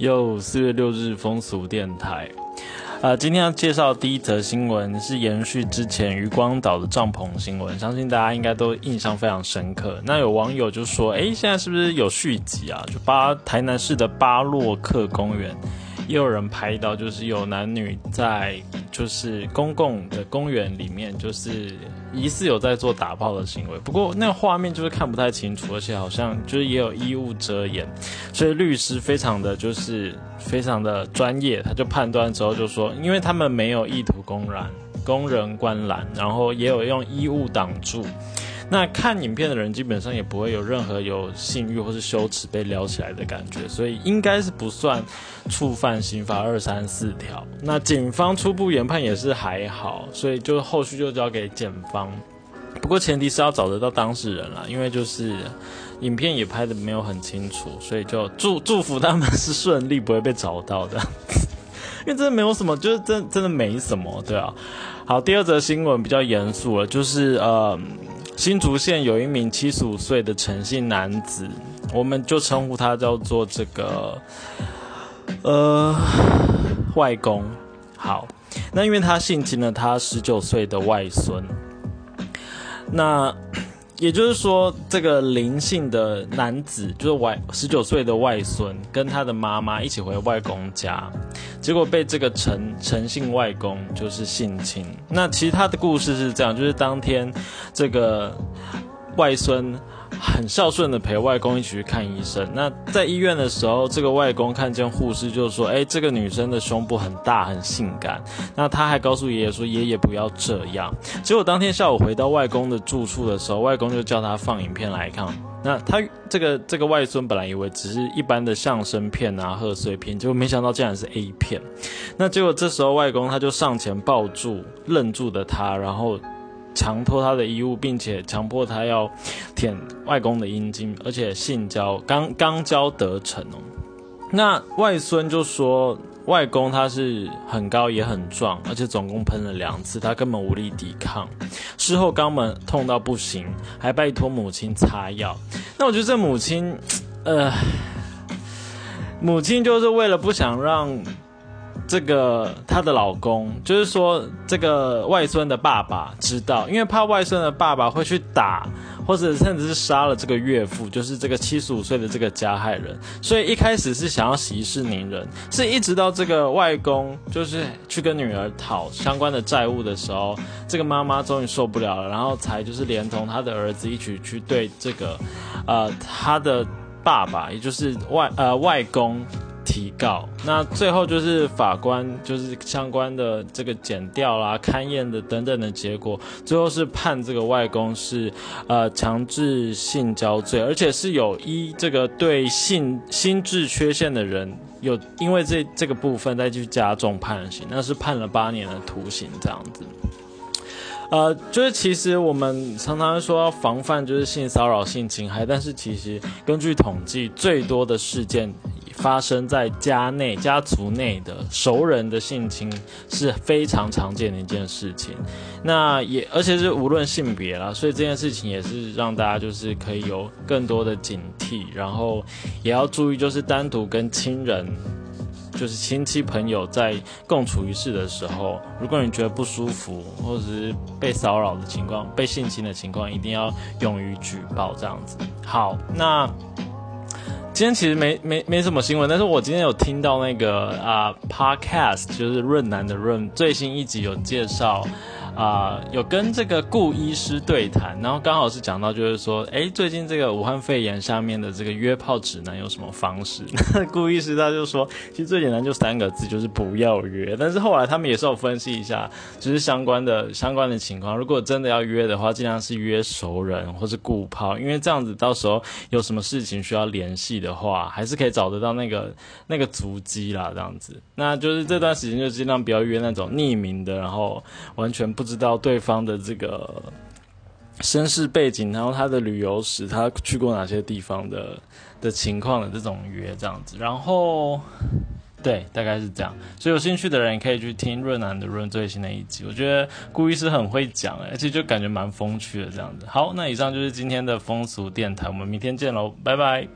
又四月六日风俗电台，啊，今天要介绍第一则新闻是延续之前渔光岛的帐篷新闻，相信大家应该都印象非常深刻。那有网友就说，哎，现在是不是有续集啊？就巴台南市的巴洛克公园。也有人拍到，就是有男女在就是公共的公园里面，就是疑似有在做打炮的行为。不过那个画面就是看不太清楚，而且好像就是也有衣物遮掩，所以律师非常的就是非常的专业，他就判断之后就说，因为他们没有意图公然公人观览，然后也有用衣物挡住。那看影片的人基本上也不会有任何有性欲或是羞耻被撩起来的感觉，所以应该是不算触犯刑法二三四条。那警方初步研判也是还好，所以就后续就交给检方。不过前提是要找得到当事人啦，因为就是影片也拍的没有很清楚，所以就祝祝福他们是顺利不会被找到的。因为真的没有什么，就是真真的没什么，对啊。好，第二则新闻比较严肃了，就是呃。新竹县有一名七十五岁的陈姓男子，我们就称呼他叫做这个，呃，外公。好，那因为他性侵了他十九岁的外孙，那。也就是说，这个灵性的男子就是外十九岁的外孙，跟他的妈妈一起回外公家，结果被这个陈陈姓外公就是性侵。那其实他的故事是这样，就是当天这个外孙。很孝顺的陪外公一起去看医生。那在医院的时候，这个外公看见护士就说：“哎，这个女生的胸部很大，很性感。”那他还告诉爷爷说：“爷爷不要这样。”结果当天下午回到外公的住处的时候，外公就叫他放影片来看。那他这个这个外孙本来以为只是一般的相声片啊、贺岁片，结果没想到竟然是 A 片。那结果这时候外公他就上前抱住愣住的他，然后。强脱他的衣物，并且强迫他要舔外公的阴茎，而且性交刚刚交得逞哦。那外孙就说，外公他是很高也很壮，而且总共喷了两次，他根本无力抵抗。事后肛门痛到不行，还拜托母亲擦药。那我觉得这母亲，呃，母亲就是为了不想让。这个她的老公，就是说这个外孙的爸爸知道，因为怕外孙的爸爸会去打，或者甚至是杀了这个岳父，就是这个七十五岁的这个加害人，所以一开始是想要息事宁人，是一直到这个外公就是去跟女儿讨相关的债务的时候，这个妈妈终于受不了了，然后才就是连同他的儿子一起去对这个，呃，他的爸爸，也就是外呃外公。提告，那最后就是法官就是相关的这个检调啦、勘验的等等的结果，最后是判这个外公是呃强制性交罪，而且是有依这个对性心智缺陷的人有因为这这个部分再去加重判刑，那是判了八年的徒刑这样子。呃，就是其实我们常常说防范就是性骚扰、性侵害，但是其实根据统计，最多的事件。发生在家内、家族内的熟人的性侵是非常常见的一件事情。那也而且是无论性别啦，所以这件事情也是让大家就是可以有更多的警惕，然后也要注意，就是单独跟亲人，就是亲戚朋友在共处一室的时候，如果你觉得不舒服或者是被骚扰的情况、被性侵的情况，一定要勇于举报这样子。好，那。今天其实没没没什么新闻，但是我今天有听到那个啊，podcast 就是润南的润最新一集有介绍。啊，有跟这个顾医师对谈，然后刚好是讲到，就是说，哎，最近这个武汉肺炎下面的这个约炮指南有什么方式？顾医师他就说，其实最简单就三个字，就是不要约。但是后来他们也是有分析一下，就是相关的相关的情况，如果真的要约的话，尽量是约熟人或是顾炮，因为这样子到时候有什么事情需要联系的话，还是可以找得到那个那个足迹啦。这样子，那就是这段时间就尽量不要约那种匿名的，然后完全。不知道对方的这个身世背景，然后他的旅游史，他去过哪些地方的的情况的这种约这样子，然后对，大概是这样。所以有兴趣的人也可以去听润南的润最新的一集，我觉得顾医师很会讲，而且就感觉蛮风趣的这样子。好，那以上就是今天的风俗电台，我们明天见喽，拜拜。